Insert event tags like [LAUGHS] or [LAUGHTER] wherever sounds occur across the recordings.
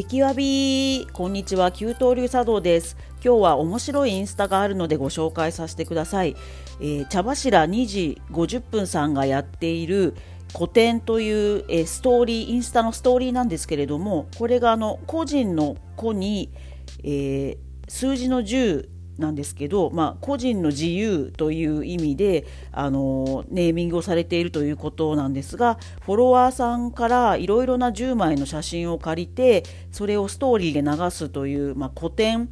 激わび。こんにちは。九刀流茶道です。今日は面白いインスタがあるのでご紹介させてください、えー、茶柱2時50分さんがやっている古典という、えー、ストーリーインスタのストーリーなんですけれどもこれがあの個人の子に、えー、数字の10なんですけど、まあ、個人の自由という意味であのネーミングをされているということなんですがフォロワーさんからいろいろな10枚の写真を借りてそれをストーリーで流すという、まあ、古典、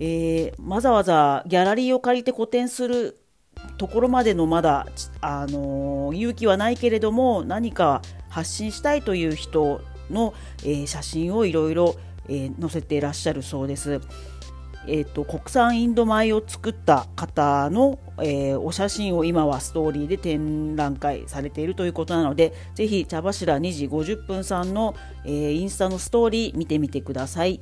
えー、わざわざギャラリーを借りて古典するところまでのまだ、あの勇気はないけれども何か発信したいという人の、えー、写真をいろいろ載せていらっしゃるそうです。えーと、国産インド米を作った方の、えー、お写真を今はストーリーで展覧会されているということなのでぜひ茶柱2時50分さんの、えー、インスタのストーリー見てみてください。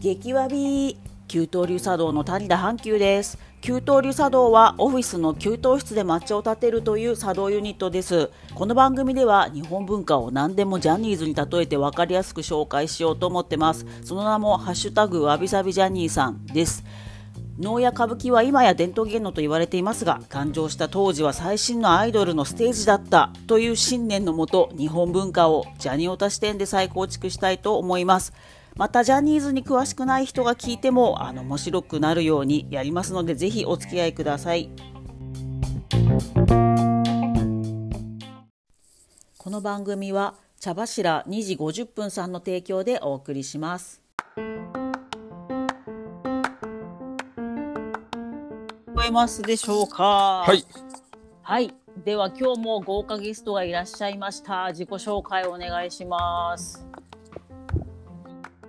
激わび給湯流茶道の谷田阪急です給湯流茶道はオフィスの給湯室で抹茶を立てるという茶道ユニットです。この番組では日本文化を何でもジャニーズに例えて分かりやすく紹介しようと思ってます。その名もハッシュタグわびさびジャニーさんです。能や歌舞伎は今や伝統芸能と言われていますが誕生した当時は最新のアイドルのステージだったという信念のもと日本文化をジャニオタ視点で再構築したいと思います。またジャニーズに詳しくない人が聞いてもあの面白くなるようにやりますのでぜひお付き合いください。この番組は茶柱2時50分さんの提供でお送りします。聞こえますでしょうか？はい。はい。では今日も豪華ゲストがいらっしゃいました。自己紹介お願いします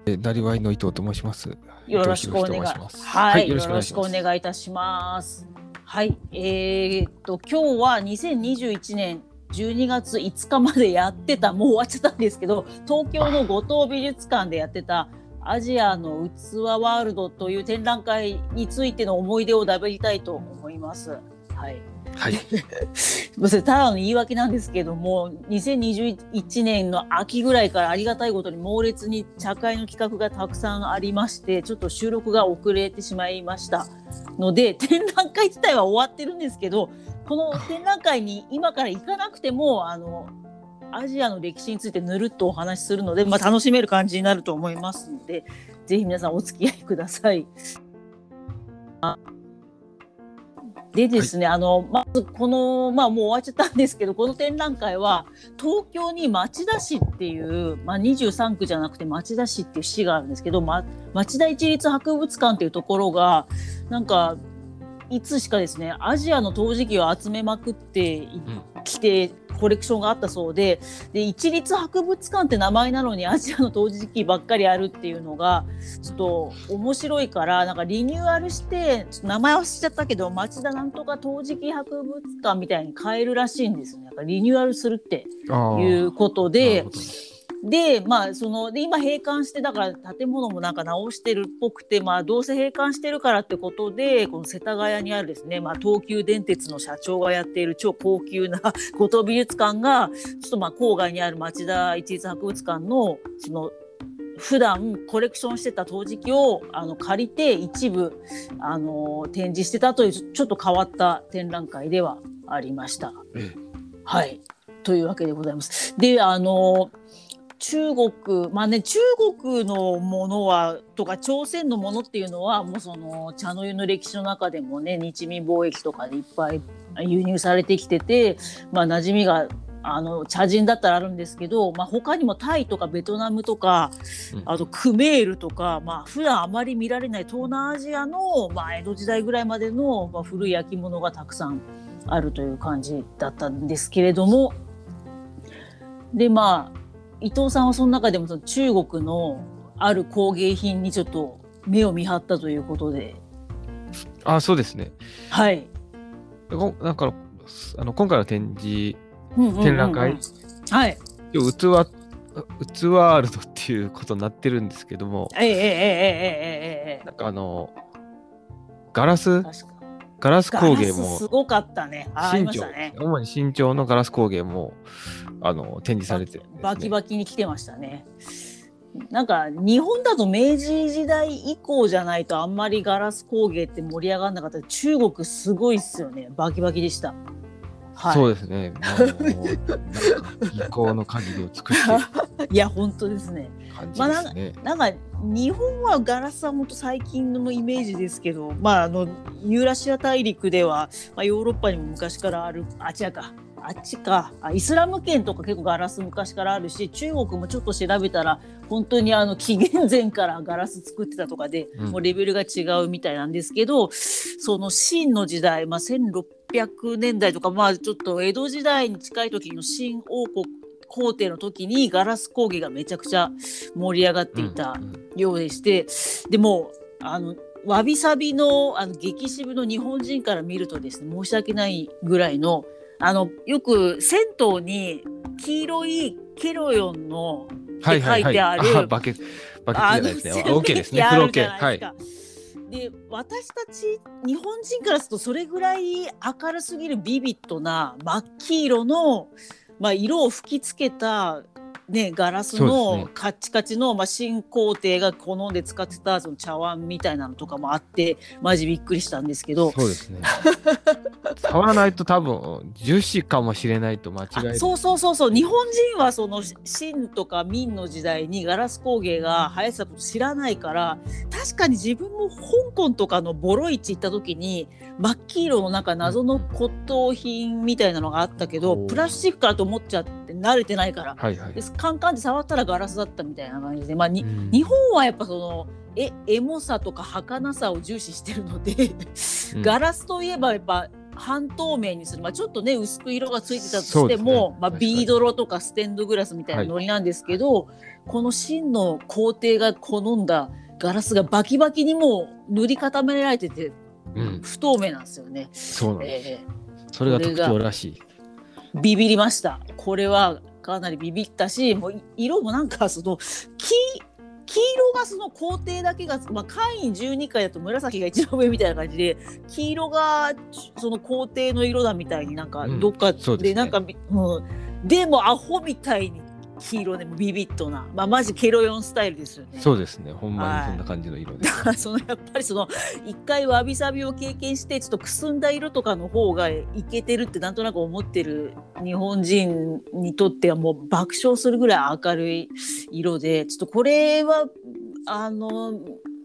えなりわいの伊藤と申します。よろしくお願いします。はい、よろしくお願いいたします。はい、えー、っと今日は2021年12月5日までやってたもう終わっちゃったんですけど東京の五島美術館でやってたアジアの器ワールドという展覧会についての思い出をだべりたいと思います。はい。はい、[LAUGHS] ただの言い訳なんですけども2021年の秋ぐらいからありがたいことに猛烈に茶会の企画がたくさんありましてちょっと収録が遅れてしまいましたので [LAUGHS] 展覧会自体は終わってるんですけどこの展覧会に今から行かなくてもあのアジアの歴史についてぬるっとお話しするので、まあ、楽しめる感じになると思いますのでぜひ皆さんお付き合いください。でですね、はい、あのまずこの、まあ、もう終わっちゃったんですけどこの展覧会は東京に町田市っていう、まあ、23区じゃなくて町田市っていう市があるんですけど、ま、町田市立博物館っていうところがなんかいつしかですねアジアの陶磁器を集めまくってきて、コレクションがあったそうでで一律博物館って名前なのにアジアの陶磁器ばっかりあるっていうのがちょっと面白いからなんかリニューアルして名前忘れちゃったけど町田なんとか陶磁器博物館みたいに変えるらしいんですね。リニューアルするっていうことで。で、まあ、そので今閉館してだから建物もなんか直してるっぽくて、まあ、どうせ閉館してるからってことでこの世田谷にあるですね、まあ、東急電鉄の社長がやっている超高級な [LAUGHS] 五島美術館がちょっとまあ郊外にある町田一律博物館のその普段コレクションしてた陶磁器をあの借りて一部あの展示してたというちょっと変わった展覧会ではありました。はい、というわけでございます。であの中国まあね中国のものはとか朝鮮のものっていうのはもうその茶の湯の歴史の中でもね日民貿易とかでいっぱい輸入されてきててまあ馴染みがあの茶人だったらあるんですけど、まあ、他にもタイとかベトナムとか、あとクメールとか、まあ普段あまり見られない東南アジアの、まあ、江戸時代ぐらいまでの、まあ、古い焼き物がたくさんあるという感じだったんですけれどもでまあ伊藤さんはその中でもその中国のある工芸品にちょっと目を見張ったということで。あそうですね。はい。だからあの今回の展示、展覧会、はい。器器ワールドっていうことになってるんですけども、ええええええええなんかあのガラス？ガラス工芸もすごかったね。あありましたね。主に新庄のガラス工芸もあの展示されてね、バキバキに来てましたね。なんか日本だと明治時代以降じゃないとあんまりガラス工芸って盛り上がらなかった中国すごいっすよねバキバキでした。はい、そうですね。もうなんか技巧の限りを尽くしてる [LAUGHS] いや本当ですね。ですね。なんか日本はガラスは本当最近のイメージですけど、まああのユーラシア大陸では、まあ、ヨーロッパにも昔からあるあ違うかあっちか。あイスラム圏とか結構ガラス昔からあるし中国もちょっと調べたら本当にあの紀元前からガラス作ってたとかで、うん。もうレベルが違うみたいなんですけどその秦の時代、まあ、1600年代とかまあちょっと江戸時代に近い時の秦王国皇帝の時にガラス工芸がめちゃくちゃ盛り上がっていたうんうん。ようでして、でもあのわびさびのあの激渋の日本人から見るとですね申し訳ないぐらいのあのよく銭湯に黄色いケロヨンのはいはいはい。書いてあるあバケバケツじゃないですね。あの OK ですね。洗風呂系。面器あるじゃなはいい。で私たち日本人からするとそれぐらい明るすぎるビビッドな真っ黄色の、まあ、色を吹きつけた、ね、ガラスのねカッチカチの、まあ、新皇帝が好んで使ってたその茶碗みたいなのとかもあってマジびっくりしたんですけど。そうですね。[LAUGHS] 触らないと多分樹脂かもしれないと間違える。あそうそうそうそう日本人はその清とか明の時代にガラス工芸が流行ってたこと知らないから確かに自分も香港とかのボロ市行った時に真っ黄色のなんか謎の骨董品みたいなのがあったけど、おープラスチックかと思っちゃって慣れてないからはいはいで。カンカンって触ったらガラスだったみたいな感じで、まあ、にうん日本はやっぱそのえエモさとか儚さを重視してるので、うんガラスといえばやっぱ半透明にする、まあ、ちょっとね薄く色がついてたとしても、まあ、ビードロとかステンドグラスみたいなノリなんですけど、この真の工程が好んだガラスがバキバキにもう塗り固められててうん。不透明なんですよね。そうなんです。えそれが特徴らしい。ービビりました。これはかなりビビったしもうい色もなんかその黄黄色がその工程だけが、まあ、会員12回だと紫が一番上みたいな感じで黄色がその工程の色だみたいになんかうんどっかですね。でなんか、うん、でもアホみたいに黄色でもビビッとな、まあ、マジケロヨンスタイルですよね。そうですね。ほんまにそんな感じの色で。[LAUGHS] そのやっぱりその一回わびさびを経験してちょっとくすんだ色とかの方がいけてるってなんとなく思ってる日本人にとってはもう爆笑するぐらい明るい色でちょっとこれはあの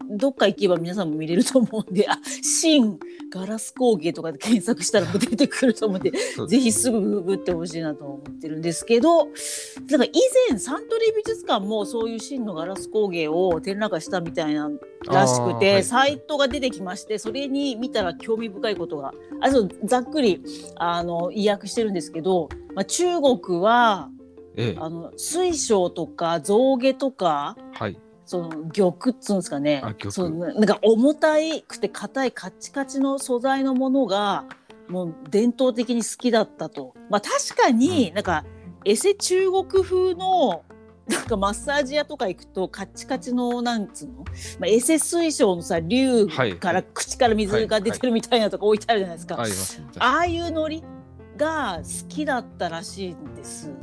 どっか行けば皆さんも見れると思うんで「あ新ガラス工芸」とかで検索したら出てくると思うんで [LAUGHS] そうですぜひすぐググってほしいなと思ってるんですけどなんか以前サントリー美術館もそういう真のガラス工芸を展覧会したみたいならしくて、はいサイトが出てきましてそれに見たら興味深いことがあそうざっくりあの意訳してるんですけど、まあ、中国はええ。あの水晶とか象牙とかはい。その玉っつうんですかね。そのなんか重たいくて硬いカッチカチの素材のものがもう伝統的に好きだったと。まあ、確かにうん。なんかエセ中国風のなんかマッサージ屋とか行くとカッチカチのなんつうの、まあ、エセ水晶のさ竜はい。から口から水が出てるみたいなとか置いてあるじゃないですか。ああいうノリが好きだったらしいんです。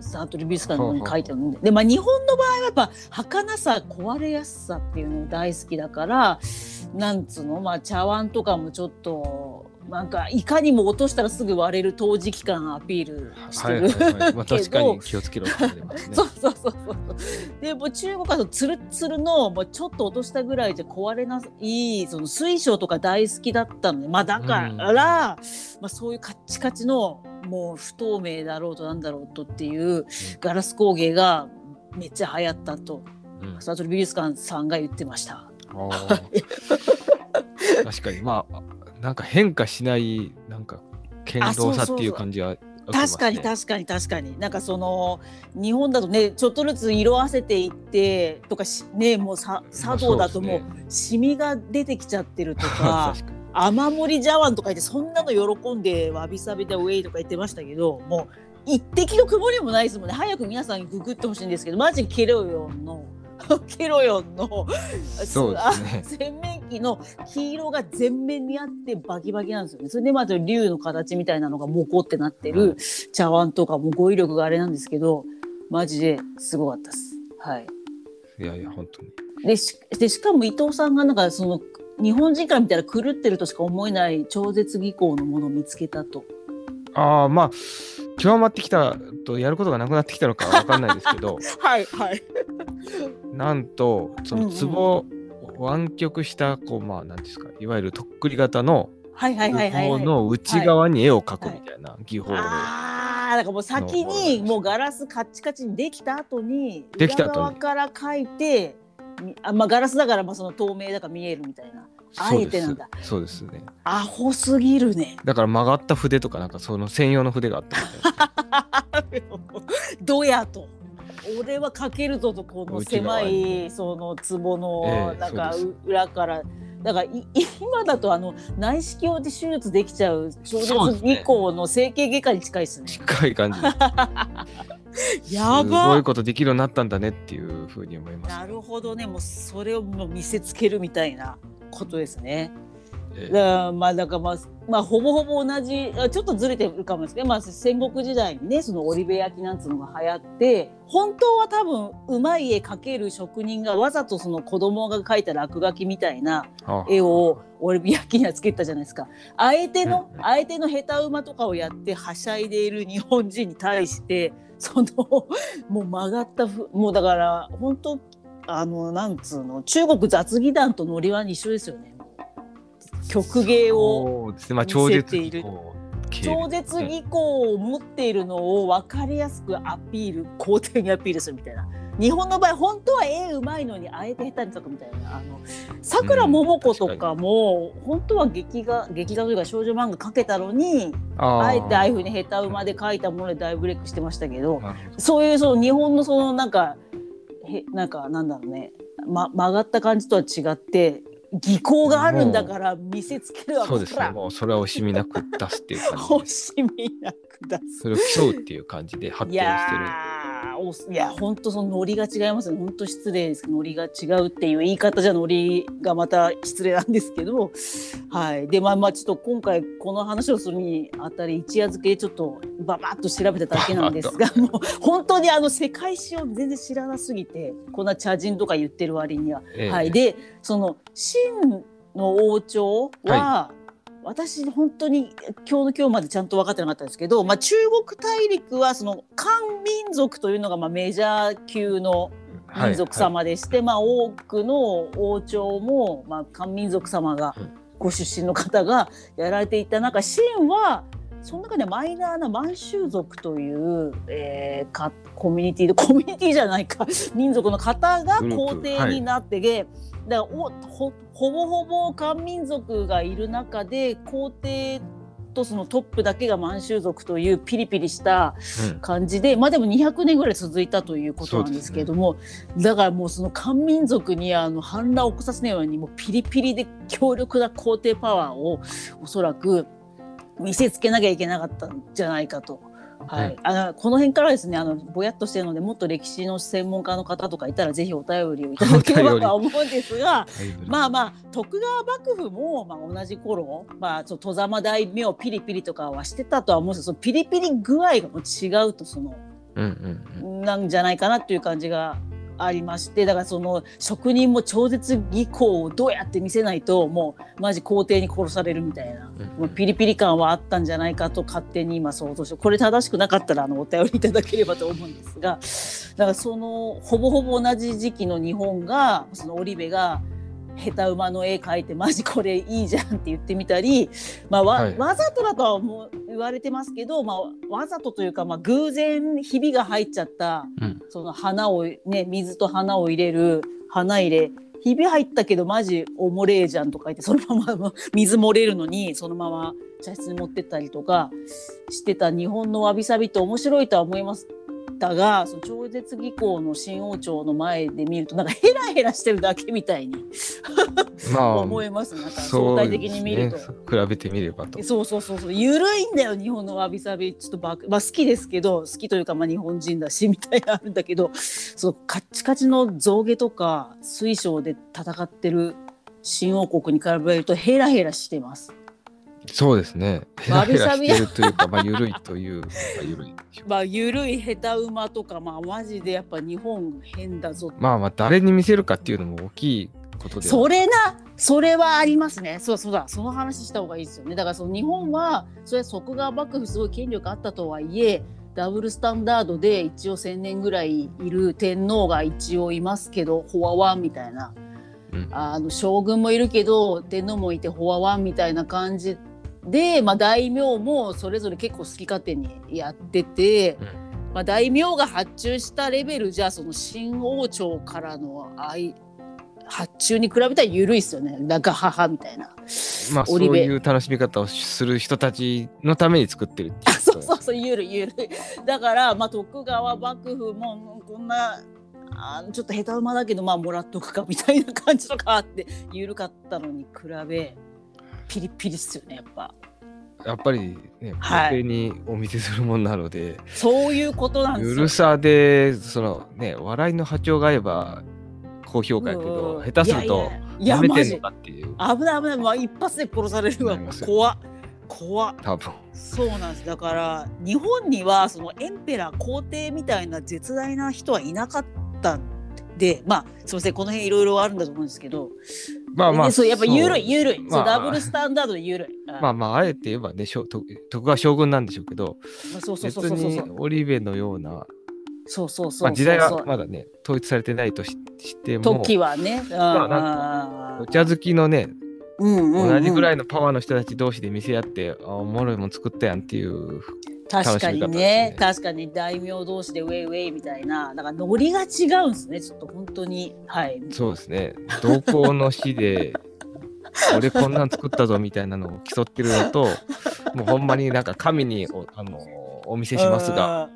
サートリ美術館の方に書いてあるんで。で、まあ日本の場合はやっぱ儚さ、壊れやすさっていうの大好きだから、なんつうの、まあ茶碗とかもちょっと、なんかいかにも落としたらすぐ割れる陶磁器感アピールしてる。はいはいはい。まあけど [LAUGHS] 確かに気をつけろって言われますね。そうそうそうそう。でもう中国はそのツルッツルのもうちょっと落としたぐらいじゃ壊れないその水晶とか大好きだったので、まあだから、うんまあそういうカッチカチのもう不透明だろうとなんだろうとっていうガラス工芸がめっちゃ流行ったとうんサトル美術館さんが言ってました。[LAUGHS] 確かにまあなんか変化しないなんか堅牢さっていう感じは受けます確かにね確かに確かに。なんかその日本だとねちょっとずつ色あせていってとかしねもうさ茶道だともうシミが出てきちゃってるとか [LAUGHS] 雨漏り茶碗とか言ってそんなの喜んでわびさびでウェイとか言ってましたけどもう一滴の曇りもないですもんね。早く皆さんにググってほしいんですけどマジケロヨンのケロヨンのそうですねあ洗面器の黄色が全面にあってバキバキなんですよね。それでまた竜の形みたいなのがモコってなってる茶碗とかも語彙力があれなんですけどマジですごかったです。はい、いやいや、本当に。でしでしかも伊藤さんがなんかその日本人から見たら狂ってるとしか思えない超絶技巧のものを見つけたと。ああ、まあ、極まってきたとやることがなくなってきたのかわかんないですけど、は [LAUGHS] いはい。なんと、その壺を湾曲した、こう、まあ、なんていうんですか、いわゆるとっくり型のはいはいはいはい、はい。壺の内側に絵を描くみたいな技法で、ああ、だからもう先にもうガラスカッチカチにできた後に裏側から描いて、みあまあガラスだからまあその透明だから見えるみたいな。あえてなんだ。そうですね。アホすぎるね。だから曲がった筆とか、なんかその専用の筆があったみたいな。[LAUGHS] どやと。俺は描けるぞとこの狭いその壺のええなんか裏から。だからい [LAUGHS] 今だとあの内視鏡で手術できちゃう超絶そうですね技巧の整形外科に近いですね。近い感じで。[LAUGHS] やすごばいことできるようになったんだねっていうふうに思います。なるほどねもうそれをもう見せつけるみたいなことですね。えだからまあだからまあまあほぼほぼ同じあちょっとずれてるかもですけど、まあ、戦国時代にねその織部焼きなんつうのが流行って本当は多分うまい絵描ける職人がわざとその子供が描いた落書きみたいなあ絵を織部焼きにはつけたじゃないですか。あえてのあえての下手馬とかをやってはしゃいでいる日本人に対してそのもう曲がったふもうだから本当あのなんつうの中国雑技団とノリは一緒ですよね。曲芸を見超絶せている。超絶技巧を持っているのを分かりやすくアピール皇帝にアピールするみたいな。日本の場合本当は絵うまいのにあえて下手に描くみたいな。あのさくらももことかも、本当は劇画劇画というか少女漫画描けたのにあえてああいうふうに下手馬で描いたもので大ブレイクしてましたけどそういうその日本のそのなんかへなんかなんだろうね、ま、曲がった感じとは違って技巧があるんだから見せつけるわそうですね。もうそれは惜しみなく出すっていう感じ惜で。[LAUGHS] しみなく出す。それを競うっていう感じで発い展してる。おいや本当そのノリが違います。ね本当失礼ですノリが違うっていう言い方じゃノリがまた失礼なんですけどはい。でまあまあちょっと今回この話をするにあたり一夜漬けでちょっとババッと調べただけなんですが [LAUGHS] もう本当にあの世界史を全然知らなすぎてこんな茶人とか言ってる割には。ええ。はい、でその秦の王朝は、私本当に今日の今日までちゃんと分かってなかったんですけど、まあ、中国大陸はその漢民族というのがまあメジャー級の民族はい様でして、まあ、多くの王朝も、まあ、漢民族様がうん。ご出身の方がやられていた中秦はその中でマイナーな満州族という、えー、かコミュニティで [LAUGHS] コミュニティじゃないか。[LAUGHS] 民族の方が皇帝になってけ、だからおほほぼほぼ漢民族がいる中で皇帝とそのトップだけが満州族というピリピリしたうん。感じでまあでも200年ぐらい続いたということなんですけれども、だからもうその漢民族にあの反乱を起こさせないようにもうピリピリで強力な皇帝パワーをおそらく見せつけなきゃいけなかったんじゃないかと。はい。うんあのこの辺からですねあのぼやっとしてるのでもっと歴史の専門家の方とかいたらぜひお便りをいただければとは思うんですがまあまあ徳川幕府も、まあ、同じ頃、まあ、ちょっと戸様大名ピリピリとかはしてたとは思うんですけどそのピリピリ具合がもう違うとそのうんうんうん。なんじゃないかなっていう感じがありましてだからその職人も超絶技巧をどうやって見せないともうマジ皇帝に殺されるみたいな、うん。もうピリピリ感はあったんじゃないかと勝手に今想像してこれ正しくなかったらあのお便りいただければと思うんですがだからそのほぼほぼ同じ時期の日本がその織部が下手馬の絵描いてマジこれいいじゃんって言ってみたり、[LAUGHS] まあわはい。わざとだとは思う言われてますけど、まあ、わざとというか、まあ、偶然ひびが入っちゃったうん。その花をね水と花を入れる花入れひび入ったけどマジおもれえじゃんとか言ってそのまま水漏れるのにそのまま茶室に持ってったりとかしてた日本のわびさびって面白いとは思いますたがその超絶技巧の新王朝の前で見るとなんかヘラヘラしてるだけみたいに [LAUGHS] まあ思いますなんか相対的に見ると。ね比べてみればと。そうそうそうそう緩いんだよ日本のわびさびちょっとバクまあ好きですけど好きというかまあ日本人だしみたいなのあるんだけどそうカッチカチの象牙とか水晶で戦ってる新王国に比べるとヘラヘラしてます。そうですね。ヘラヘラしてるというか、まあ緩いという、[LAUGHS] まあ緩い。まあ緩い下手馬とかまあマジでやっぱ日本変だぞ。まあまあ誰に見せるかっていうのも大きいことでは。それなそれはありますね。そうそうだ。その話した方がいいですよね。だからその日本はそれは徳川幕府すごい権力あったとはいえダブルスタンダードで一応1,000年ぐらいいる天皇が一応いますけどフォアワンみたいな。うん。あの将軍もいるけど天皇もいてフォアワンみたいな感じで、まあ、大名もそれぞれ結構好き勝手にやってて、うん。まあ、大名が発注したレベルじゃその新王朝からの愛発注に比べたら緩いですよね。なんか母みたいな。まあそういう楽しみ方をする人たちのために作ってるってう。そうそうそうゆるゆるだから、まあ、徳川幕府もこんなあちょっと下手馬だけどまあもらっとくかみたいな感じとかあって緩かったのに比べピリピリっすよねやっぱ。やっぱりね、はい。にお見せするものなので、そういうことなんですよ。ゆるさで、そのね、笑いの波長が合えば高評価やけど、うん。下手すると、いやめてんのかっていう、危ない危ない、まあ、一発で殺されるわ。怖っ。怖っ。多分。そうなんです。だから日本にはそのエンペラー皇帝みたいな絶大な人はいなかったんでまあすみません。この辺いろいろあるんだと思うんですけどまあまあ、でそうやっぱ緩いそう。緩い、まあダブルスタンダードで緩い、まあまあ、あえて言えばね、しょ徳徳川将軍なんでしょうけど、まあそうそう別そうそうそう。に織部のような、そうそうそうまあ、時代はまだね、統一されてないとししても、時はね、まああお茶好きのね、うんうんうん。同じぐらいのパワーの人たち同士で見せ合って、あおもろいもん作ったやんっていう、確かにね。ね確かに大名同士でウェイウェイみたいな。だからノリが違うんですね。ちょっと本当に。はい。そうですね、同行の死で、[LAUGHS] 俺こんなん作ったぞみたいなのを競ってるのと、もうほんまになんか神におあのお見せしますが、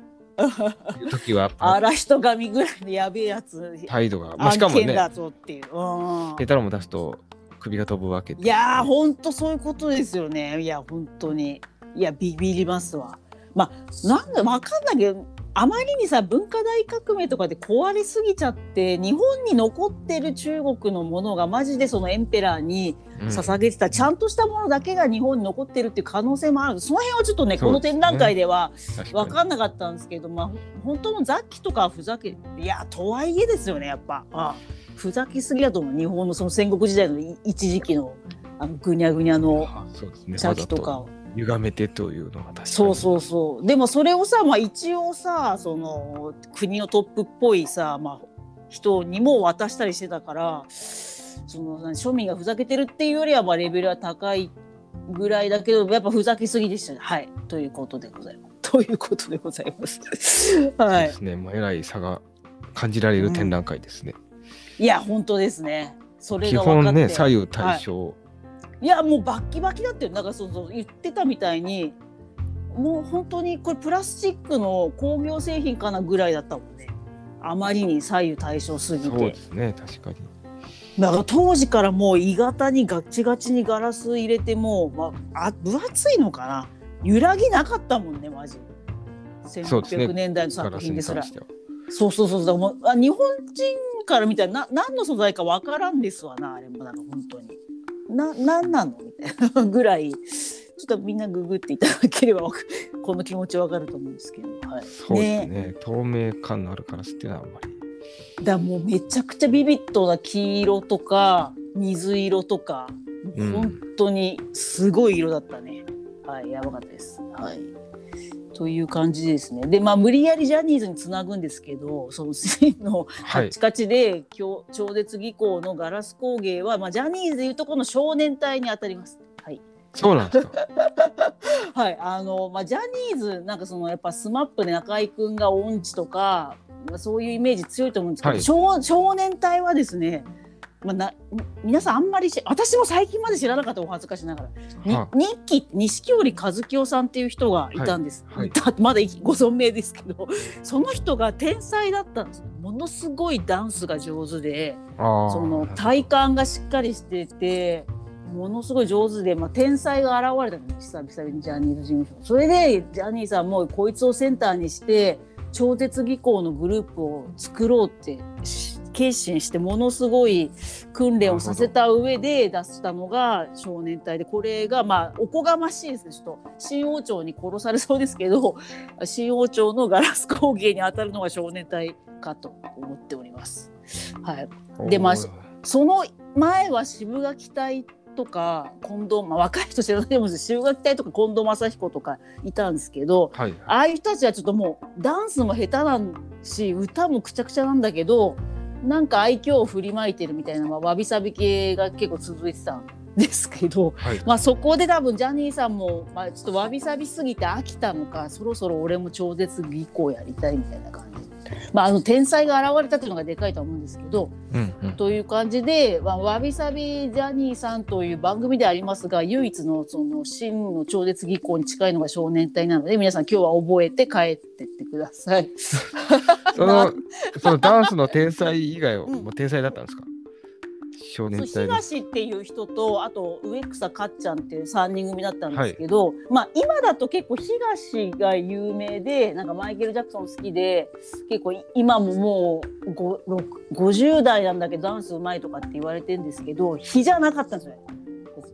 時は [LAUGHS] 荒人神ぐらいのやべえやつ態度が、まあ、しかもね、だぞっていう、うん。下手なもん出すと首が飛ぶわけで。いやーほんとそういうことですよね。いや本当に。いやビビりますわまあなんだわかんないけどあまりにさ文化大革命とかで壊れすぎちゃって日本に残ってる中国のものがマジでそのエンペラーにうん。捧げてた、ちゃんとしたものだけが日本に残ってるっていう可能性もある。その辺はちょっとねね。この展覧会では分かんなかったんですけどまあ本当の雑記とかはふざけいやとはいえですよねやっぱ。あふざけすぎだと思う。日本のその戦国時代のい一時期のあのぐにゃぐにゃのあそうですね。茶器とかを。歪めてというのが確かに。そうそうそうでもそれをさ、まあ、一応さその国のトップっぽいさ、まあ、人にも渡したりしてたからその何庶民がふざけてるっていうよりはまあレベルは高いぐらいだけどやっぱふざけすぎでしたね。はいということでございます。ということでございます。[LAUGHS] はいで。すね。もうえらい差が感じられる展覧会ですね。いや本当ですね。それ基本ね、左右対称。いやもうバッキバキだってなんかそうそう言ってたみたいにもう本当にこれプラスチックの工業製品かなぐらいだったもんね。あまりに左右対称すぎそうてですね、確かに。だから当時からもう鋳型にガチガチにガラス入れてもう、まあ、あ分厚いのかな。揺らぎなかったもんねマジそうですね。1600年代の作品ですら。そうそうそう。だからもうあ日本人から見たらな何の素材かわからんですわなあれもなんか本当にな何なの？みたいなぐらいちょっとみんなググっていただければこの気持ちわかると思うんですけど、はい、そうですね。透明感のあるガラスっていうのはあんまり。だもうめちゃくちゃビビッドな黄色とか水色とか、うん。本当にすごい色だったね。はいやばかったです。はいという感じですねでまあ無理やりジャニーズにつなぐんですけどその真のカはいッチ。カチで、今日超絶技巧のガラス工芸は、まあ、ジャニーズでいうとこの少年隊に当たります。はい、そうなんですか。[LAUGHS] はい、あの、まあ、ジャニーズ、なんかそのやっぱスマップで中居君が音痴とか。まあそういうイメージ強いと思うんですけど、はい少少年隊はですね。まあ、な皆さんあんまりし私も最近まで知らなかったお恥ずかしながら、には日記錦織和清さんっていう人がいたんです、はい。は [LAUGHS] いまだいご存命ですけどその人が天才だったんです。ものすごいダンスが上手でああその体幹がしっかりしててものすごい上手で、まあ、天才が現れたんです久々にジャニーズ事務所。それでジャニーさんもこいつをセンターにして超絶技巧のグループを作ろうってし決心してものすごい訓練をさせた上で出したのが少年隊でこれがまあおこがましいですね。ちょっと新王朝に殺されそうですけど [LAUGHS] 新王朝のガラス工芸に当たるのが少年隊かと思っております。はい、でまあその前は渋垣隊とか近藤、まあ、若い人知らないと思うんです。けど渋垣隊とか近藤正彦とかいたんですけどはいああいう人たちはちょっともうダンスも下手なんし歌もくちゃくちゃなんだけどなんか愛嬌を振りまいてるみたいな、まあ、わびさび系が結構続いてたんですけど、はいまあ、そこで多分ジャニーさんも、まあ、ちょっとわびさびすぎて飽きたのかそろそろ俺も超絶技巧やりたいみたいな感じ。まあ、あの天才が現れたというのがでかいとは思うんですけど、うんうん。という感じで、まあ、わびさびジャニーさんという番組でありますが唯一のその真の超絶技巧に近いのが少年隊なので皆さん今日は覚えて帰ってってください。そのそのダンスの天才以外はうん。もう天才だったんですか？少年隊の東っていう人とあと植草かっちゃんっていう3人組だったんですけど、まあ今だと結構東が有名でなんかマイケル・ジャクソン好きで結構い今ももうごろく50代なんだけどダンスうまいとかって言われてるんですけど日じゃなかったんですよ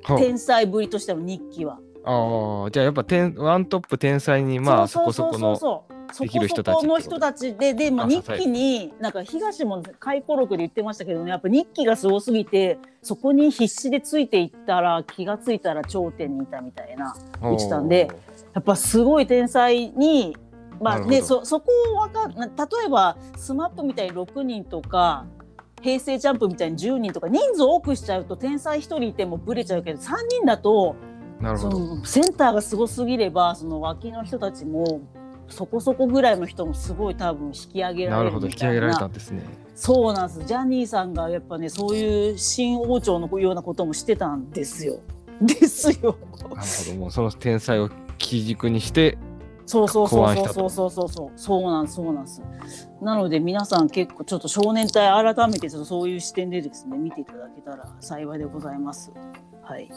はあ天才ぶりとしての日記は。ああじゃあやっぱ天ワントップ天才にまあそこそこの人たちこそこの人たちでで、まあ、あ日記になんか東も回顧録で言ってましたけどね。やっぱ日記がすごすぎてそこに必死でついていったら気がついたら頂点にいたみたいな言ってたんでやっぱすごい天才にまあねそそこをわかな例えば SMAP みたいに6人とか平成ジャンプみたいに10人とか人数多くしちゃうと天才1人いてもブレちゃうけど3人だとそなるほどのセンターがすごすぎればその脇の人たちもそこそこぐらいの人もすごい多分引き上げらなるほどれるみたい引き上げられたなんですねそうなんですジャニーさんがやっぱねそういう新王朝のようなこともしてたんですよ。ですよ。なるほどもうその天才を基軸にしてそうそうそうそうそうそうそうそうなんそうなんです。なので皆さん結構ちょっと少年隊改めてちょっとそういう視点でですね見ていただけたら幸いでございます。はい。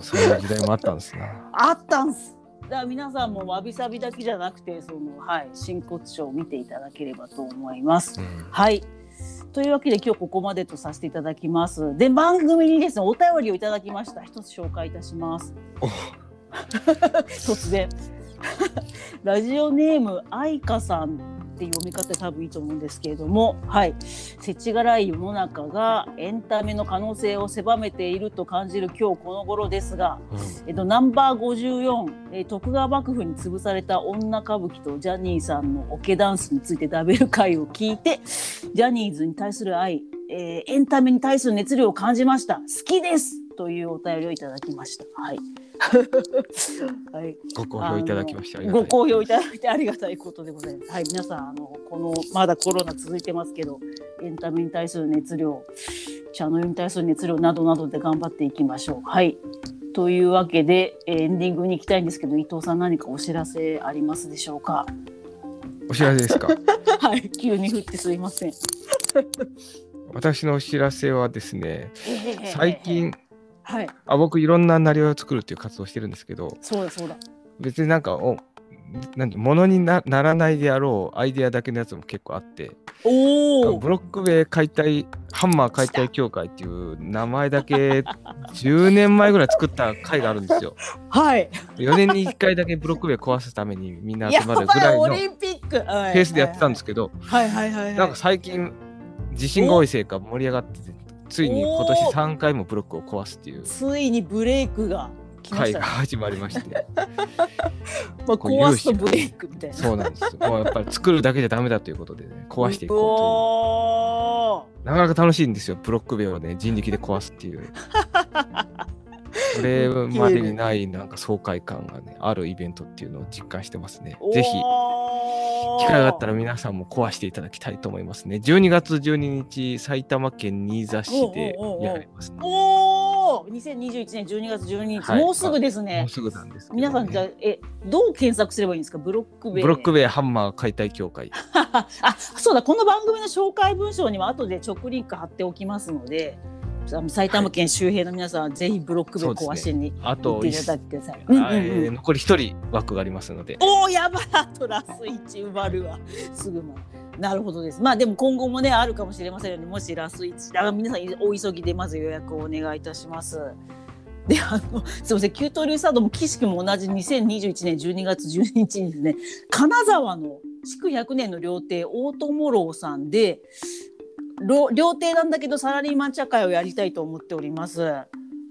そういう時代もあったんですなあったんす。だから皆さんもわびさびだけじゃなくてそのはい真骨頂を見ていただければと思います。うんはい。というわけで今日ここまでとさせていただきます。で番組にですねお便りをいただきました。一つ紹介いたします。お [LAUGHS] 突然。[LAUGHS] ラジオネーム愛花さんっていう読み方で多分いいと思うんですけれども、はい、世知辛い世の中がエンタメの可能性を狭めていると感じる今日この頃ですが、えっと、ナンバー54、えー徳川幕府に潰された女歌舞伎とジャニーさんのオケダンスについてダベル会を聞いてジャニーズに対する愛、えーエンタメに対する熱量を感じました。好きですというお便りをいただきました。はい [LAUGHS] はい、ご好評いただきましたいご好評いただいてありがたいことでございます。はい、皆さんあのこのまだコロナ続いてますけど、エンタメに対する熱量、茶の湯に対する熱量などなどで頑張っていきましょう。はい。というわけでえーエンディングに行きたいんですけど、伊藤さん何かお知らせありますでしょうか？お知らせですか？[LAUGHS] はい、急に振ってすいません。私のお知らせはですね最近はい、あ僕いろんななりわいを作るっていう活動をしてるんですけどそうだそうだ。別になんかおなんてものになならないであろうアイデアだけのやつも結構あっておおブ。ロック塀解体ハンマー解体協会っていう名前だけ [LAUGHS] 10年前ぐらい作った会があるんですよ。はい。4年に1回だけブロック塀壊すためにみんなや集まるぐらいのばいオリンピック。ペペースでやってたんですけど、はいはいはいはい。なんか最近地震が多いせいか盛り上がっててついに今年3回もブロックを壊すっていう。ついにブレイクが来ましたね。会が始まりまして。[LAUGHS] まあ、壊すとブレイクみたいな。そうなんですよ。もうやっぱり作るだけじゃダメだということでね壊していこうおという。なかなか楽しいんですよブロック塀をね人力で壊すっていう。[LAUGHS] それまでにないなんか爽快感がねあるイベントっていうのを実感してますね。ーぜひ機会があったら皆さんも壊していただきたいと思いますね。12月12日、埼玉県新座市でやります、ね。おお2021年12月12日、はいもうすぐですねもうすぐなんですね。皆さんじゃあえどう検索すればいいんですか？ブロックベイブロックベイハンマー解体協会。[LAUGHS] あそうだこの番組の紹介文章には後で直リンク貼っておきますので埼玉県周辺の皆さんはぜひブロックベイ壊しにあと行っていただいてください。うんうん残り1人枠がありますので。おおやばいあとラス1埋まるわ。すぐまなるほどです。まあでも今後もねあるかもしれませんのでもしラス1だから皆さんお急ぎでまず予約をお願いいたします。であのすみません。給湯流サードも岸君も同じ2021年12月12日にですね金沢の築100年の料亭大友楼さんでろ料亭なんだけどサラリーマン茶会をやりたいと思っております。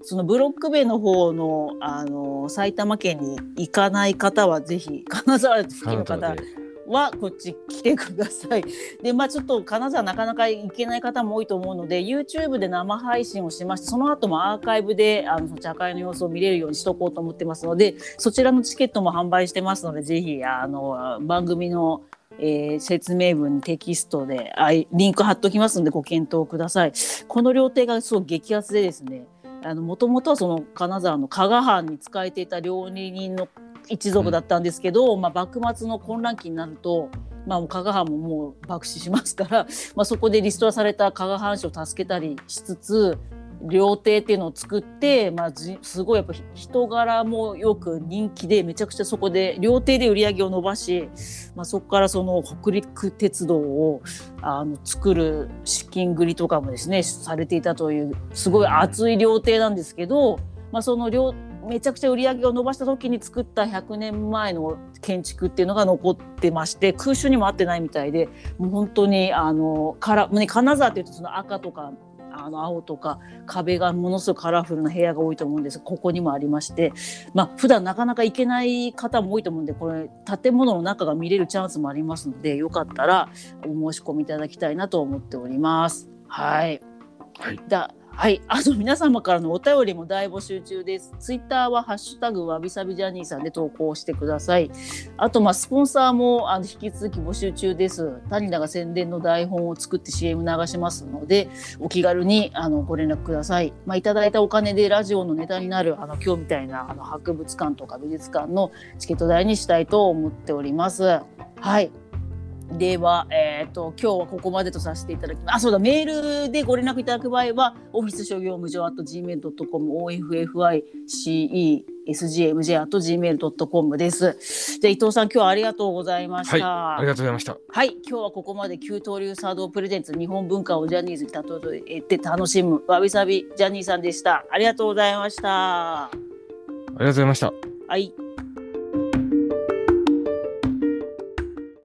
そのブロック塀の方のあの埼玉県に行かない方はぜひ金沢付近の方はこっち来てください。[LAUGHS] でまあちょっと金沢なかなか行けない方も多いと思うので YouTube で生配信をしましてその後もアーカイブであの茶会の様子を見れるようにしとこうと思ってますのでそちらのチケットも販売してますのでぜひあの番組の、えー説明文テキストであリンク貼っときますのでご検討ください。この料亭がすごい激アツでですねもともとはその金沢の加賀藩に仕えていた料理人の一族だったんですけど、まあ、幕末の混乱期になると、まあ、加賀藩ももう爆死しますから、[LAUGHS] まあ、そこでリストラされた加賀藩士を助けたりしつつ料亭っていうのを作って、まあ、じすごいやっぱ人柄もよく人気でめちゃくちゃそこで料亭で売り上げを伸ばし、まあ、そこからその北陸鉄道をあの作る資金繰りとかもですねされていたというすごい熱い料亭なんですけど、まあ、その料めちゃくちゃ売り上げを伸ばした時に作った100年前の建築っていうのが残ってまして空襲にも合ってないみたいでもう本当にあのからね金沢っていうとその赤とかあの青とか壁がものすごくカラフルな部屋が多いと思うんですここにもありましてまあ普段なかなか行けない方も多いと思うんでこれ建物の中が見れるチャンスもありますのでよかったらお申し込みいただきたいなと思っております。はい。はいだはい、あと皆様からのお便りも大募集中です。ツイッターはハッシュタグわびさびジャニーさんで投稿してください。あとまあスポンサーもあの引き続き募集中です。谷田が宣伝の台本を作って CM 流しますので、お気軽にあのご連絡ください。まあいただいたお金でラジオのネタになるあの今日みたいなあの博物館とか美術館のチケット代にしたいと思っております。はい。では、えー、と今日はここまでとさせていただきます。あそうだメールでご連絡いただく場合はオフィス諸業務上 at gmail.com offiscesgmj.gmail.com です。で伊藤さん今日はありがとうございましはい、た。ありがとうございました。はい、今日はここまで旧東流茶道プレゼンツ日本文化をジャニーズに例えて楽しむわびさびジャニーさんでした。ありがとうございました。ありがとうございました。はい。